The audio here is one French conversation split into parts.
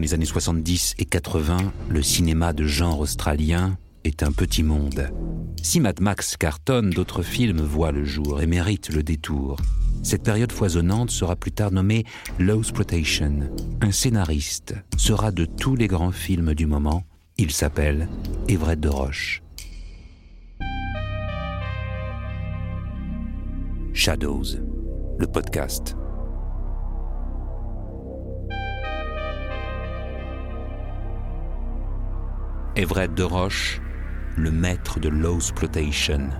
les années 70 et 80, le cinéma de genre australien est un petit monde. Si Mad Max cartonne, d'autres films voient le jour et méritent le détour. Cette période foisonnante sera plus tard nommée Low Exploitation. Un scénariste sera de tous les grands films du moment. Il s'appelle Everett de Roche. Shadows, le podcast. Everett de Roche, le maître de low exploitation.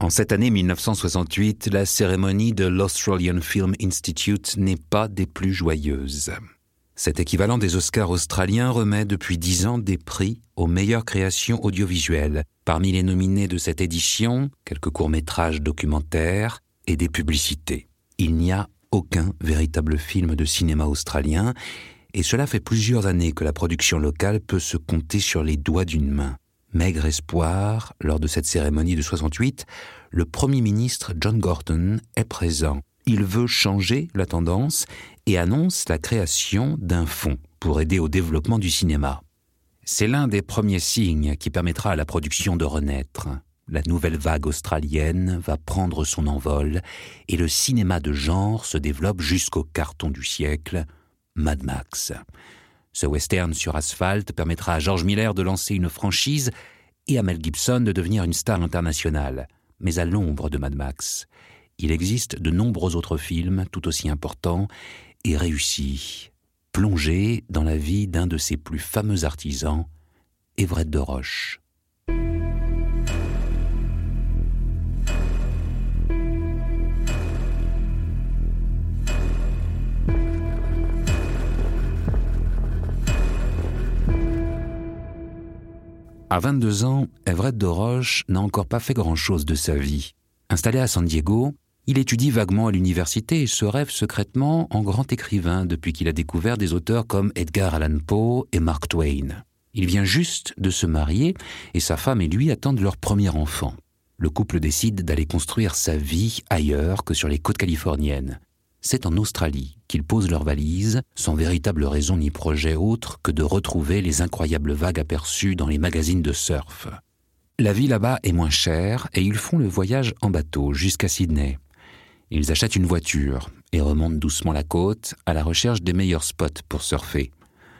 En cette année 1968, la cérémonie de l'Australian Film Institute n'est pas des plus joyeuses. Cet équivalent des Oscars australiens remet depuis dix ans des prix aux meilleures créations audiovisuelles. Parmi les nominés de cette édition, quelques courts-métrages documentaires et des publicités. Il n'y a aucun véritable film de cinéma australien, et cela fait plusieurs années que la production locale peut se compter sur les doigts d'une main. Maigre espoir, lors de cette cérémonie de 68, le Premier ministre John Gorton est présent. Il veut changer la tendance et annonce la création d'un fonds pour aider au développement du cinéma. C'est l'un des premiers signes qui permettra à la production de renaître la nouvelle vague australienne va prendre son envol et le cinéma de genre se développe jusqu'au carton du siècle, Mad Max. Ce western sur asphalte permettra à George Miller de lancer une franchise et à Mel Gibson de devenir une star internationale, mais à l'ombre de Mad Max. Il existe de nombreux autres films tout aussi importants et réussis, plongés dans la vie d'un de ses plus fameux artisans, Everett de Roche. À 22 ans, Everett de Roche n'a encore pas fait grand-chose de sa vie. Installé à San Diego, il étudie vaguement à l'université et se rêve secrètement en grand écrivain depuis qu'il a découvert des auteurs comme Edgar Allan Poe et Mark Twain. Il vient juste de se marier et sa femme et lui attendent leur premier enfant. Le couple décide d'aller construire sa vie ailleurs que sur les côtes californiennes c'est en Australie qu'ils posent leurs valises, sans véritable raison ni projet autre que de retrouver les incroyables vagues aperçues dans les magazines de surf. La vie là-bas est moins chère et ils font le voyage en bateau jusqu'à Sydney. Ils achètent une voiture et remontent doucement la côte à la recherche des meilleurs spots pour surfer.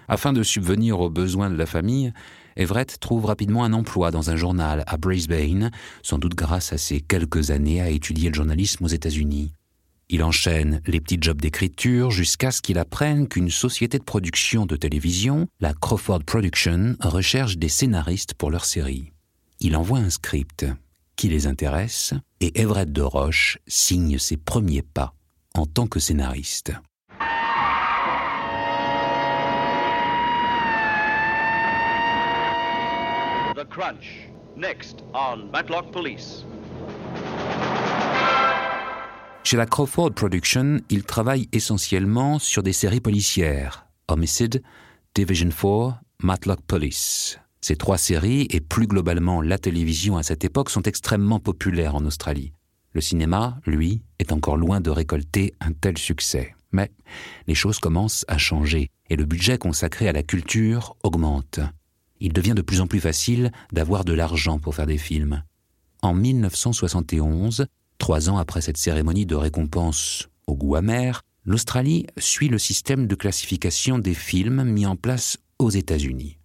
Afin de subvenir aux besoins de la famille, Everett trouve rapidement un emploi dans un journal à Brisbane, sans doute grâce à ses quelques années à étudier le journalisme aux États-Unis. Il enchaîne les petits jobs d'écriture jusqu'à ce qu'il apprenne qu'une société de production de télévision, la Crawford Production, recherche des scénaristes pour leur série. Il envoie un script qui les intéresse et Everett de Roche signe ses premiers pas en tant que scénariste. Chez la Crawford Production, il travaille essentiellement sur des séries policières Homicide, Division 4, Matlock Police. Ces trois séries, et plus globalement la télévision à cette époque, sont extrêmement populaires en Australie. Le cinéma, lui, est encore loin de récolter un tel succès. Mais les choses commencent à changer et le budget consacré à la culture augmente. Il devient de plus en plus facile d'avoir de l'argent pour faire des films. En 1971, Trois ans après cette cérémonie de récompense au goût amer, l'Australie suit le système de classification des films mis en place aux États-Unis.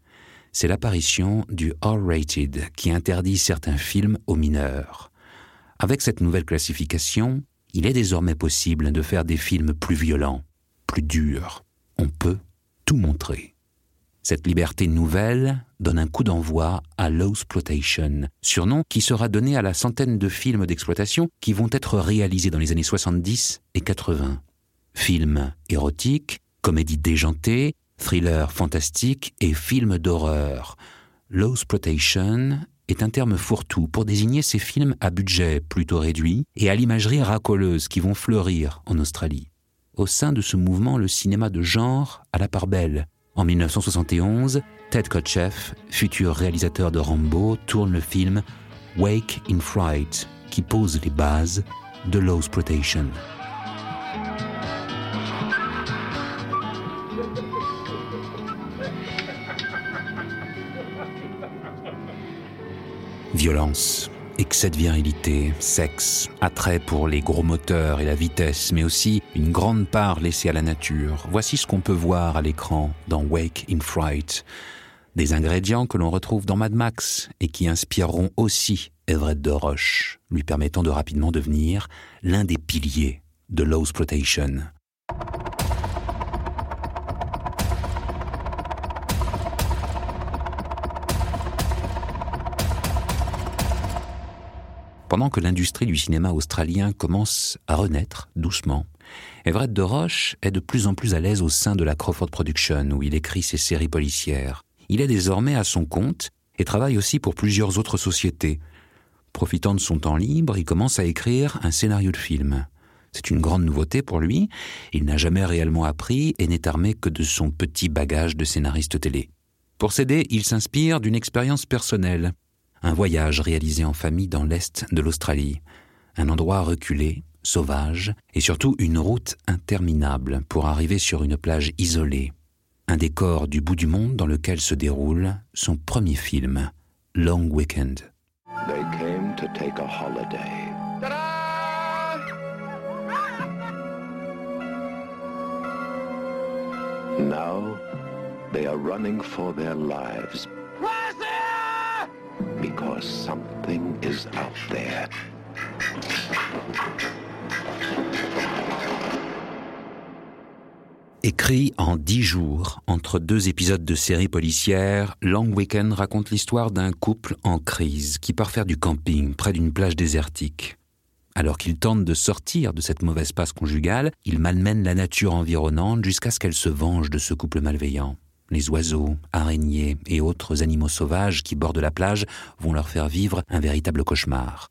C'est l'apparition du R-rated qui interdit certains films aux mineurs. Avec cette nouvelle classification, il est désormais possible de faire des films plus violents, plus durs. On peut tout montrer. Cette liberté nouvelle donne un coup d'envoi à Exploitation, surnom qui sera donné à la centaine de films d'exploitation qui vont être réalisés dans les années 70 et 80. Films érotiques, comédies déjantées, thrillers fantastiques et films d'horreur. Exploitation est un terme fourre-tout pour désigner ces films à budget plutôt réduit et à l'imagerie racoleuse qui vont fleurir en Australie. Au sein de ce mouvement, le cinéma de genre a la part belle, en 1971, Ted Kotcheff, futur réalisateur de Rambo, tourne le film Wake in Fright, qui pose les bases de Low Protection. Violence excès de virilité, sexe, attrait pour les gros moteurs et la vitesse, mais aussi une grande part laissée à la nature. Voici ce qu'on peut voir à l'écran dans Wake in Fright. Des ingrédients que l'on retrouve dans Mad Max et qui inspireront aussi Everett de Roche, lui permettant de rapidement devenir l'un des piliers de Low Pendant que l'industrie du cinéma australien commence à renaître doucement, Everett de Roche est de plus en plus à l'aise au sein de la Crawford Production où il écrit ses séries policières. Il est désormais à son compte et travaille aussi pour plusieurs autres sociétés. Profitant de son temps libre, il commence à écrire un scénario de film. C'est une grande nouveauté pour lui, il n'a jamais réellement appris et n'est armé que de son petit bagage de scénariste télé. Pour s'aider, il s'inspire d'une expérience personnelle un voyage réalisé en famille dans l'est de l'Australie, un endroit reculé, sauvage, et surtout une route interminable pour arriver sur une plage isolée, un décor du bout du monde dans lequel se déroule son premier film, Long Weekend. Now they are running for their lives. Because something is out there. Écrit en dix jours, entre deux épisodes de série policière, Long Weekend raconte l'histoire d'un couple en crise qui part faire du camping près d'une plage désertique. Alors qu'il tente de sortir de cette mauvaise passe conjugale, il malmène la nature environnante jusqu'à ce qu'elle se venge de ce couple malveillant. Les oiseaux, araignées et autres animaux sauvages qui bordent la plage vont leur faire vivre un véritable cauchemar.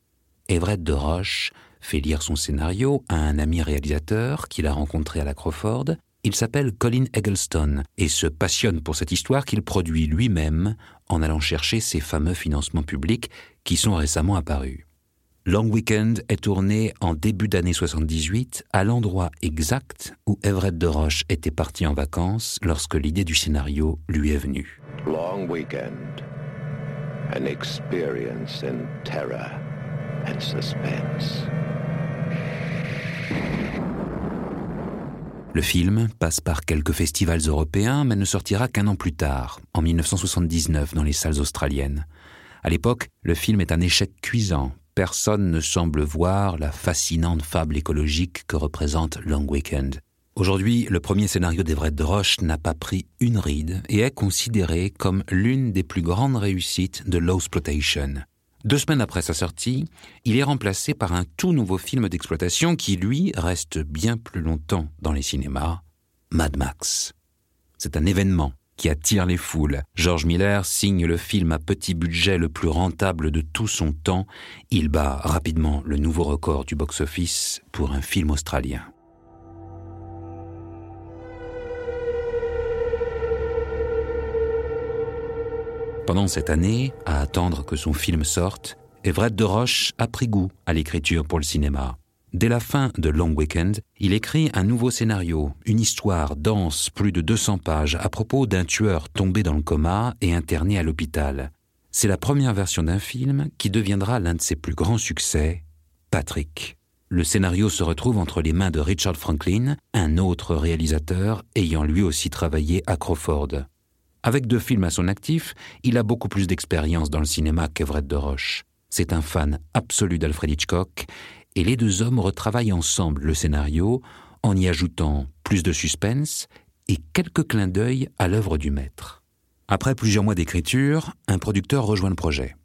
Everett de Roche fait lire son scénario à un ami réalisateur qu'il a rencontré à la Crawford. Il s'appelle Colin Eggleston et se passionne pour cette histoire qu'il produit lui-même en allant chercher ces fameux financements publics qui sont récemment apparus. Long Weekend est tourné en début d'année 78 à l'endroit exact où Everett de Roche était parti en vacances lorsque l'idée du scénario lui est venue. Long Weekend. An experience in terror and suspense. Le film passe par quelques festivals européens mais ne sortira qu'un an plus tard, en 1979, dans les salles australiennes. À l'époque, le film est un échec cuisant personne ne semble voir la fascinante fable écologique que représente Long Weekend. Aujourd'hui, le premier scénario d'Everett de Roche n'a pas pris une ride et est considéré comme l'une des plus grandes réussites de Low Exploitation. Deux semaines après sa sortie, il est remplacé par un tout nouveau film d'exploitation qui, lui, reste bien plus longtemps dans les cinémas, Mad Max. C'est un événement qui attire les foules. George Miller signe le film à petit budget le plus rentable de tout son temps. Il bat rapidement le nouveau record du box-office pour un film australien. Pendant cette année, à attendre que son film sorte, Everett de Roche a pris goût à l'écriture pour le cinéma. Dès la fin de Long Weekend, il écrit un nouveau scénario, une histoire dense, plus de 200 pages, à propos d'un tueur tombé dans le coma et interné à l'hôpital. C'est la première version d'un film qui deviendra l'un de ses plus grands succès, Patrick. Le scénario se retrouve entre les mains de Richard Franklin, un autre réalisateur ayant lui aussi travaillé à Crawford. Avec deux films à son actif, il a beaucoup plus d'expérience dans le cinéma qu'Everett de Roche. C'est un fan absolu d'Alfred Hitchcock et les deux hommes retravaillent ensemble le scénario en y ajoutant plus de suspense et quelques clins d'œil à l'œuvre du maître. Après plusieurs mois d'écriture, un producteur rejoint le projet.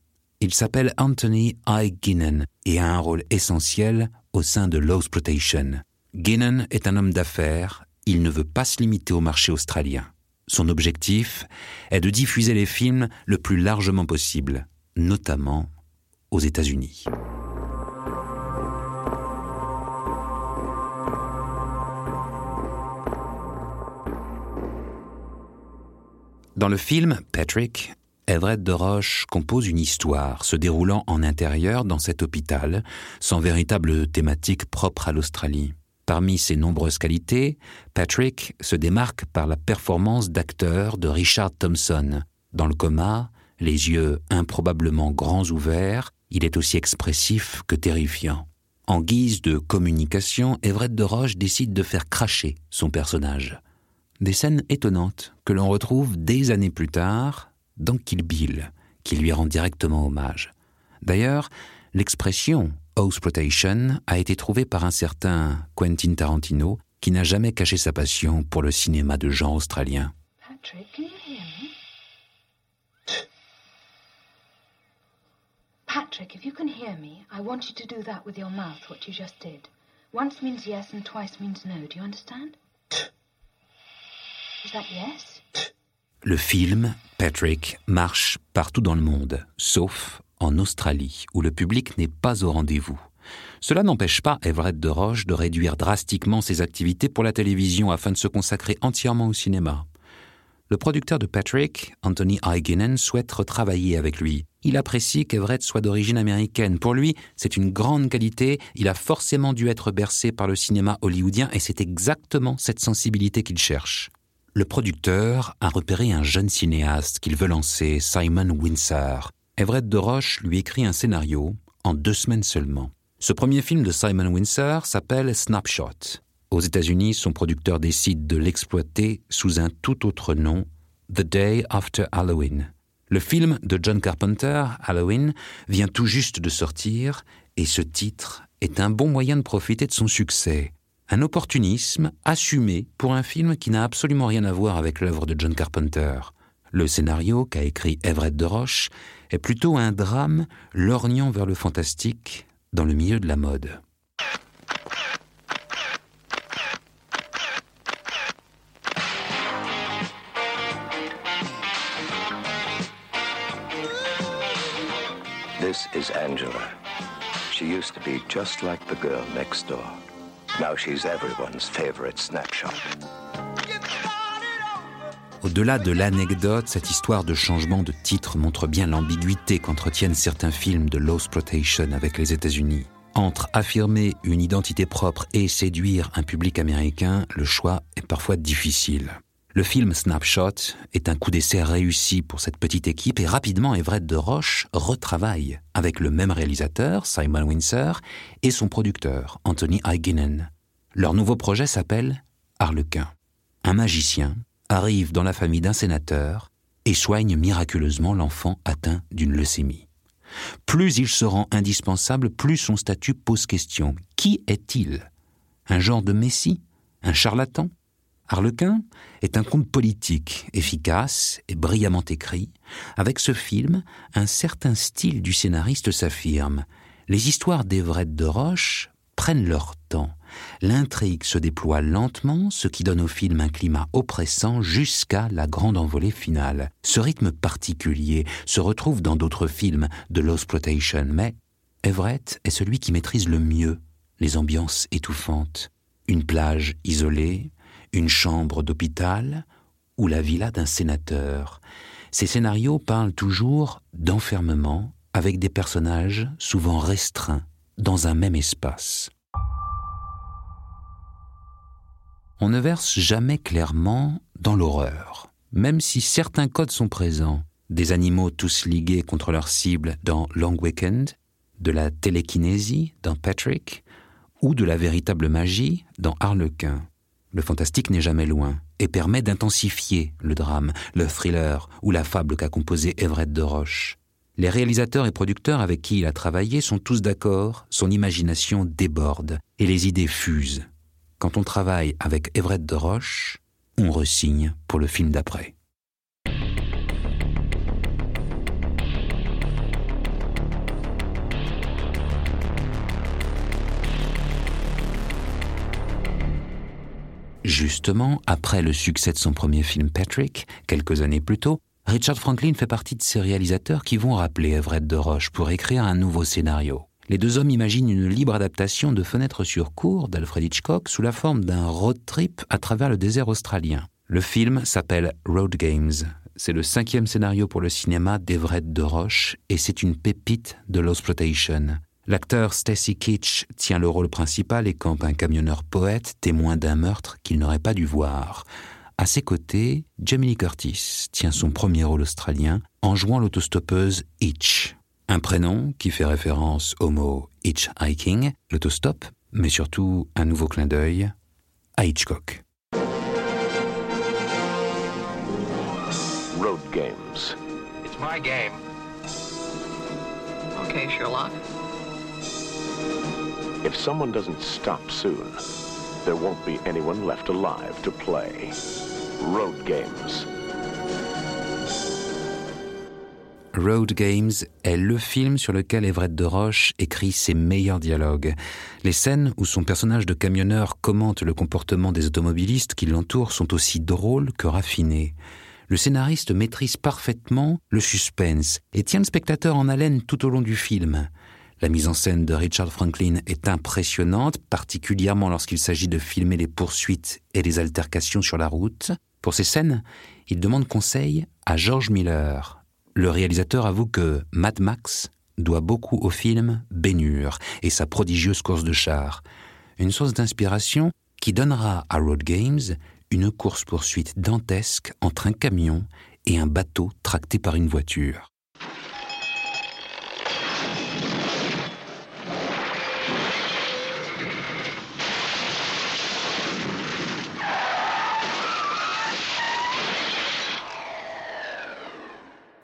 Il s'appelle Anthony I. Guinan et a un rôle essentiel au sein de Low Exploitation. Guinan est un homme d'affaires, il ne veut pas se limiter au marché australien. Son objectif est de diffuser les films le plus largement possible, notamment aux États-Unis. Dans le film Patrick, Everett de Roche compose une histoire se déroulant en intérieur dans cet hôpital, sans véritable thématique propre à l'Australie. Parmi ses nombreuses qualités, Patrick se démarque par la performance d'acteur de Richard Thompson. Dans le coma, Les yeux improbablement grands ouverts, il est aussi expressif que terrifiant. En guise de communication, Everett de Roche décide de faire cracher son personnage. Des scènes étonnantes que l'on retrouve des années plus tard dans Kill Bill, qui lui rend directement hommage. D'ailleurs, l'expression Protection a été trouvée par un certain Quentin Tarantino qui n'a jamais caché sa passion pour le cinéma de genre australien. Patrick, can you hear me? Patrick, if you can hear me, I want you to do that with your mouth, what you just did. Once means yes and twice means no. Do you understand? Le film, Patrick, marche partout dans le monde, sauf en Australie, où le public n'est pas au rendez-vous. Cela n'empêche pas Everett de Roche de réduire drastiquement ses activités pour la télévision afin de se consacrer entièrement au cinéma. Le producteur de Patrick, Anthony Eigenen, souhaite retravailler avec lui. Il apprécie qu'Everett soit d'origine américaine. Pour lui, c'est une grande qualité. Il a forcément dû être bercé par le cinéma hollywoodien et c'est exactement cette sensibilité qu'il cherche. Le producteur a repéré un jeune cinéaste qu'il veut lancer, Simon Windsor. Everett de Roche lui écrit un scénario en deux semaines seulement. Ce premier film de Simon Windsor s'appelle Snapshot. Aux États-Unis, son producteur décide de l'exploiter sous un tout autre nom, The Day After Halloween. Le film de John Carpenter, Halloween, vient tout juste de sortir et ce titre est un bon moyen de profiter de son succès. Un opportunisme assumé pour un film qui n'a absolument rien à voir avec l'œuvre de John Carpenter. Le scénario qu'a écrit Everett de Roche est plutôt un drame lorgnant vers le fantastique dans le milieu de la mode. This is Angela. She used to be just like the girl next door. Now she's everyone's favorite snapshot. Au-delà de l'anecdote, cette histoire de changement de titre montre bien l'ambiguïté qu'entretiennent certains films de Lost Protection avec les États-Unis. Entre affirmer une identité propre et séduire un public américain, le choix est parfois difficile. Le film Snapshot est un coup d'essai réussi pour cette petite équipe et rapidement Everett de Roche retravaille avec le même réalisateur, Simon Windsor, et son producteur, Anthony Eigenen. Leur nouveau projet s'appelle Harlequin. Un magicien arrive dans la famille d'un sénateur et soigne miraculeusement l'enfant atteint d'une leucémie. Plus il se rend indispensable, plus son statut pose question. Qui est-il? Un genre de messie? Un charlatan? Harlequin est un conte politique, efficace et brillamment écrit. Avec ce film, un certain style du scénariste s'affirme. Les histoires d'Everett de Roche prennent leur temps. L'intrigue se déploie lentement, ce qui donne au film un climat oppressant jusqu'à la grande envolée finale. Ce rythme particulier se retrouve dans d'autres films de Lost Plotation, mais Everett est celui qui maîtrise le mieux les ambiances étouffantes. Une plage isolée, une chambre d'hôpital ou la villa d'un sénateur. Ces scénarios parlent toujours d'enfermement avec des personnages souvent restreints dans un même espace. On ne verse jamais clairement dans l'horreur, même si certains codes sont présents, des animaux tous ligués contre leur cible dans Long Weekend, de la télékinésie dans Patrick, ou de la véritable magie dans Harlequin. Le fantastique n'est jamais loin et permet d'intensifier le drame, le thriller ou la fable qu'a composé Everett de Roche. Les réalisateurs et producteurs avec qui il a travaillé sont tous d'accord, son imagination déborde et les idées fusent. Quand on travaille avec Everett de Roche, on resigne pour le film d'après. Justement, après le succès de son premier film Patrick, quelques années plus tôt, Richard Franklin fait partie de ces réalisateurs qui vont rappeler Everett de Roche pour écrire un nouveau scénario. Les deux hommes imaginent une libre adaptation de Fenêtre sur cour d'Alfred Hitchcock sous la forme d'un road trip à travers le désert australien. Le film s'appelle Road Games. C'est le cinquième scénario pour le cinéma d'Everett de Roche et c'est une pépite de l'exploitation. L'acteur Stacy Kitch tient le rôle principal et campe un camionneur poète témoin d'un meurtre qu'il n'aurait pas dû voir. À ses côtés, Jamie Lee Curtis tient son premier rôle australien en jouant l'autostoppeuse Hitch. Un prénom qui fait référence au mot hitchhiking, l'autostop, mais surtout un nouveau clin d'œil à Hitchcock. Road games. It's my game. Okay, Sherlock. If someone doesn't stop soon, there won't be anyone left alive to play. Road games. Road Games est le film sur lequel Everett de Roche écrit ses meilleurs dialogues. Les scènes où son personnage de camionneur commente le comportement des automobilistes qui l'entourent sont aussi drôles que raffinées. Le scénariste maîtrise parfaitement le suspense et tient le spectateur en haleine tout au long du film. La mise en scène de Richard Franklin est impressionnante, particulièrement lorsqu'il s'agit de filmer les poursuites et les altercations sur la route. Pour ces scènes, il demande conseil à George Miller, le réalisateur avoue que Mad Max doit beaucoup au film Bénure et sa prodigieuse course de char, une source d'inspiration qui donnera à Road Games une course-poursuite dantesque entre un camion et un bateau tracté par une voiture.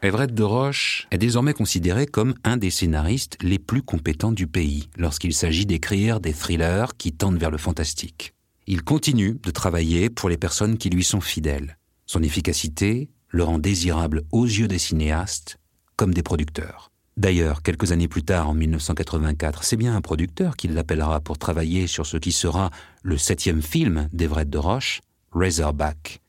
Everett de Roche est désormais considéré comme un des scénaristes les plus compétents du pays lorsqu'il s'agit d'écrire des thrillers qui tendent vers le fantastique. Il continue de travailler pour les personnes qui lui sont fidèles. Son efficacité le rend désirable aux yeux des cinéastes comme des producteurs. D'ailleurs, quelques années plus tard, en 1984, c'est bien un producteur qui l'appellera pour travailler sur ce qui sera le septième film d'Everett de Roche, Razorback.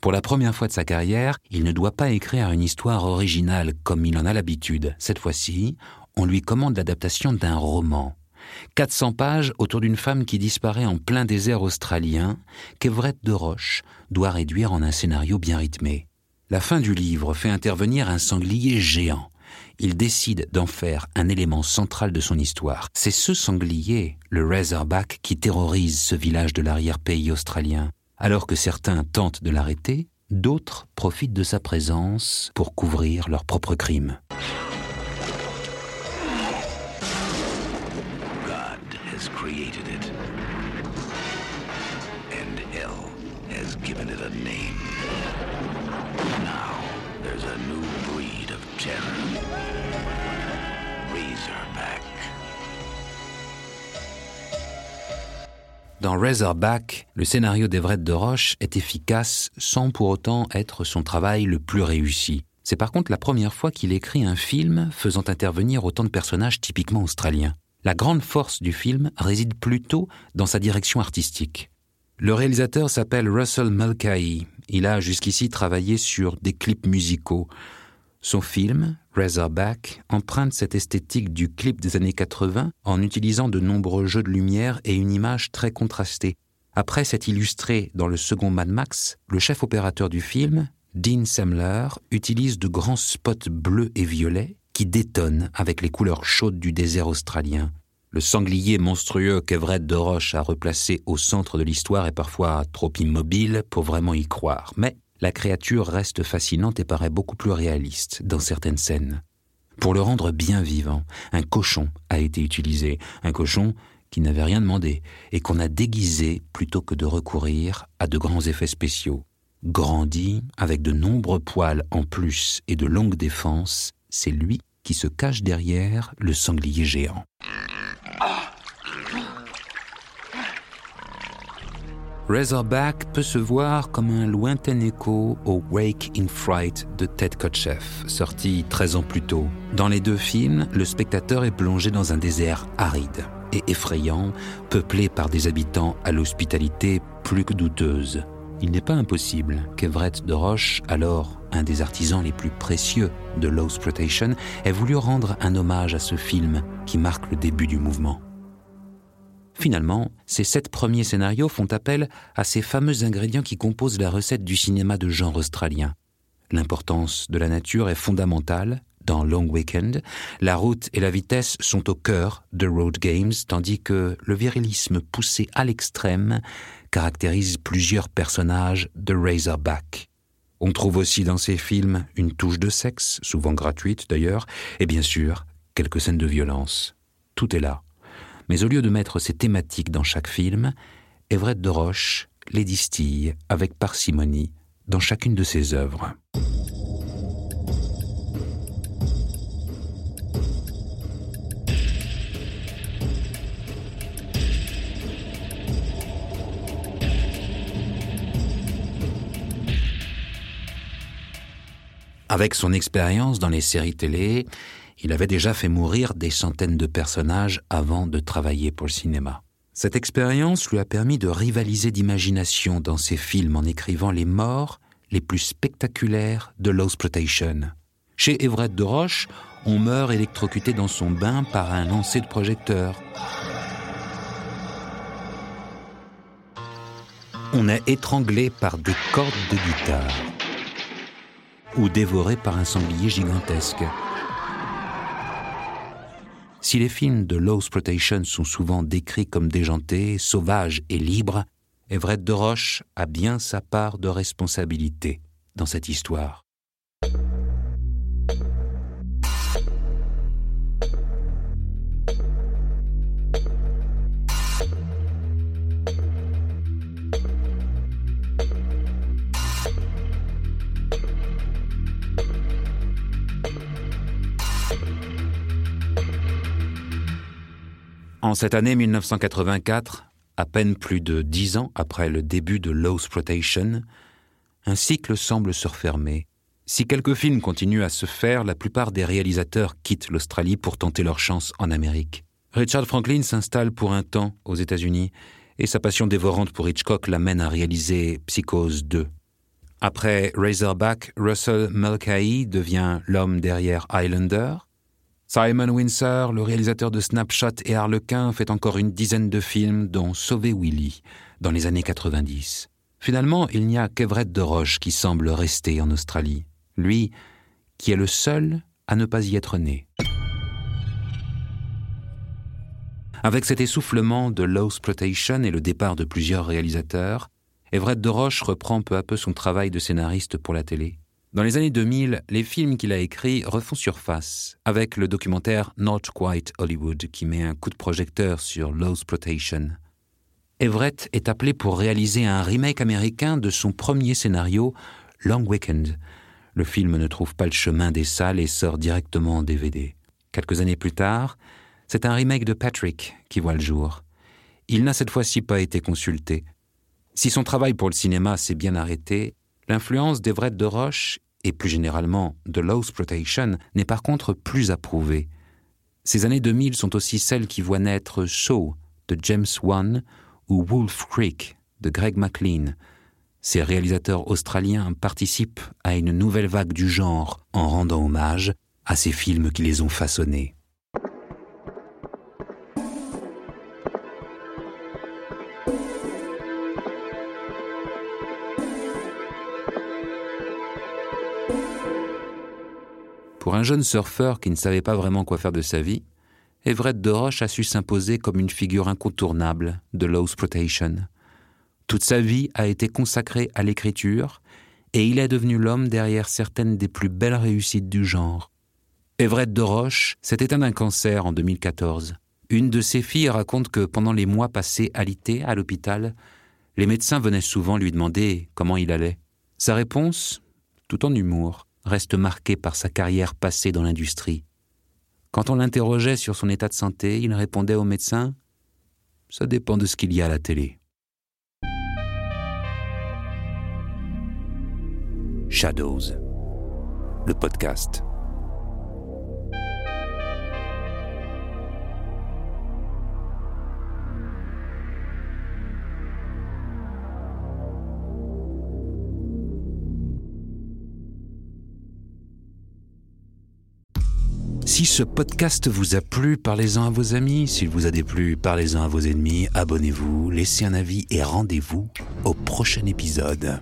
Pour la première fois de sa carrière, il ne doit pas écrire une histoire originale comme il en a l'habitude. Cette fois-ci, on lui commande l'adaptation d'un roman. 400 pages autour d'une femme qui disparaît en plein désert australien, qu'Everett de Roche doit réduire en un scénario bien rythmé. La fin du livre fait intervenir un sanglier géant. Il décide d'en faire un élément central de son histoire. C'est ce sanglier, le Razorback, qui terrorise ce village de l'arrière-pays australien. Alors que certains tentent de l'arrêter, d'autres profitent de sa présence pour couvrir leurs propres crimes. Terror. Dans Razorback, le scénario d'Everett de Roche est efficace sans pour autant être son travail le plus réussi. C'est par contre la première fois qu'il écrit un film faisant intervenir autant de personnages typiquement australiens. La grande force du film réside plutôt dans sa direction artistique. Le réalisateur s'appelle Russell Mulcahy. Il a jusqu'ici travaillé sur des clips musicaux. Son film, Razorback, emprunte cette esthétique du clip des années 80 en utilisant de nombreux jeux de lumière et une image très contrastée. Après s'être illustré dans le second Mad Max, le chef opérateur du film, Dean Semler, utilise de grands spots bleus et violets qui détonnent avec les couleurs chaudes du désert australien. Le sanglier monstrueux qu'Everett de Roche a replacé au centre de l'histoire est parfois trop immobile pour vraiment y croire, mais la créature reste fascinante et paraît beaucoup plus réaliste dans certaines scènes. Pour le rendre bien vivant, un cochon a été utilisé, un cochon qui n'avait rien demandé et qu'on a déguisé plutôt que de recourir à de grands effets spéciaux. Grandi, avec de nombreux poils en plus et de longues défenses, c'est lui qui se cache derrière le sanglier géant. Razorback peut se voir comme un lointain écho au Wake in Fright de Ted Kotcheff, sorti 13 ans plus tôt. Dans les deux films, le spectateur est plongé dans un désert aride et effrayant, peuplé par des habitants à l'hospitalité plus que douteuse. Il n'est pas impossible qu'Everett de Roche, alors un des artisans les plus précieux de l'exploitation, ait voulu rendre un hommage à ce film qui marque le début du mouvement. Finalement, ces sept premiers scénarios font appel à ces fameux ingrédients qui composent la recette du cinéma de genre australien. L'importance de la nature est fondamentale. Dans Long Weekend, la route et la vitesse sont au cœur de Road Games, tandis que le virilisme poussé à l'extrême caractérise plusieurs personnages de Razorback. On trouve aussi dans ces films une touche de sexe, souvent gratuite d'ailleurs, et bien sûr quelques scènes de violence. Tout est là. Mais au lieu de mettre ces thématiques dans chaque film, Everett de Roche les distille avec parcimonie dans chacune de ses œuvres. Avec son expérience dans les séries télé, il avait déjà fait mourir des centaines de personnages avant de travailler pour le cinéma. Cette expérience lui a permis de rivaliser d'imagination dans ses films en écrivant les morts les plus spectaculaires de l'exploitation. Chez Everett de Roche, on meurt électrocuté dans son bain par un lancer de projecteur. On est étranglé par des cordes de guitare ou dévoré par un sanglier gigantesque. Si les films de Low Exploitation sont souvent décrits comme déjantés, sauvages et libres, Everett de Roche a bien sa part de responsabilité dans cette histoire. En cette année 1984, à peine plus de dix ans après le début de Low Exploitation, un cycle semble se refermer. Si quelques films continuent à se faire, la plupart des réalisateurs quittent l'Australie pour tenter leur chance en Amérique. Richard Franklin s'installe pour un temps aux États-Unis et sa passion dévorante pour Hitchcock l'amène à réaliser Psychose 2. Après Razorback, Russell Mulcahy devient l'homme derrière Highlander. Simon Windsor, le réalisateur de Snapshot et Harlequin, fait encore une dizaine de films, dont Sauver Willy, dans les années 90. Finalement, il n'y a qu'Everett de Roche qui semble rester en Australie. Lui, qui est le seul à ne pas y être né. Avec cet essoufflement de Low Exploitation et le départ de plusieurs réalisateurs, Everett de Roche reprend peu à peu son travail de scénariste pour la télé. Dans les années 2000, les films qu'il a écrits refont surface, avec le documentaire Not Quite Hollywood qui met un coup de projecteur sur Low Exploitation. Everett est appelé pour réaliser un remake américain de son premier scénario, Long Weekend. Le film ne trouve pas le chemin des salles et sort directement en DVD. Quelques années plus tard, c'est un remake de Patrick qui voit le jour. Il n'a cette fois-ci pas été consulté. Si son travail pour le cinéma s'est bien arrêté, L'influence d'Everett de Roche, et plus généralement de Low Exploitation, n'est par contre plus approuvée. Ces années 2000 sont aussi celles qui voient naître Saw de James Wan ou Wolf Creek de Greg McLean. Ces réalisateurs australiens participent à une nouvelle vague du genre en rendant hommage à ces films qui les ont façonnés. Un jeune surfeur qui ne savait pas vraiment quoi faire de sa vie, Everett de Roche a su s'imposer comme une figure incontournable de Low Exploitation. Toute sa vie a été consacrée à l'écriture et il est devenu l'homme derrière certaines des plus belles réussites du genre. Everett de Roche s'est éteint d'un cancer en 2014. Une de ses filles raconte que pendant les mois passés alité à l'hôpital, les médecins venaient souvent lui demander comment il allait. Sa réponse, tout en humour, reste marqué par sa carrière passée dans l'industrie. Quand on l'interrogeait sur son état de santé, il répondait au médecin Ça dépend de ce qu'il y a à la télé. Shadows, le podcast. Si ce podcast vous a plu, parlez-en à vos amis. S'il vous a déplu, parlez-en à vos ennemis. Abonnez-vous, laissez un avis et rendez-vous au prochain épisode.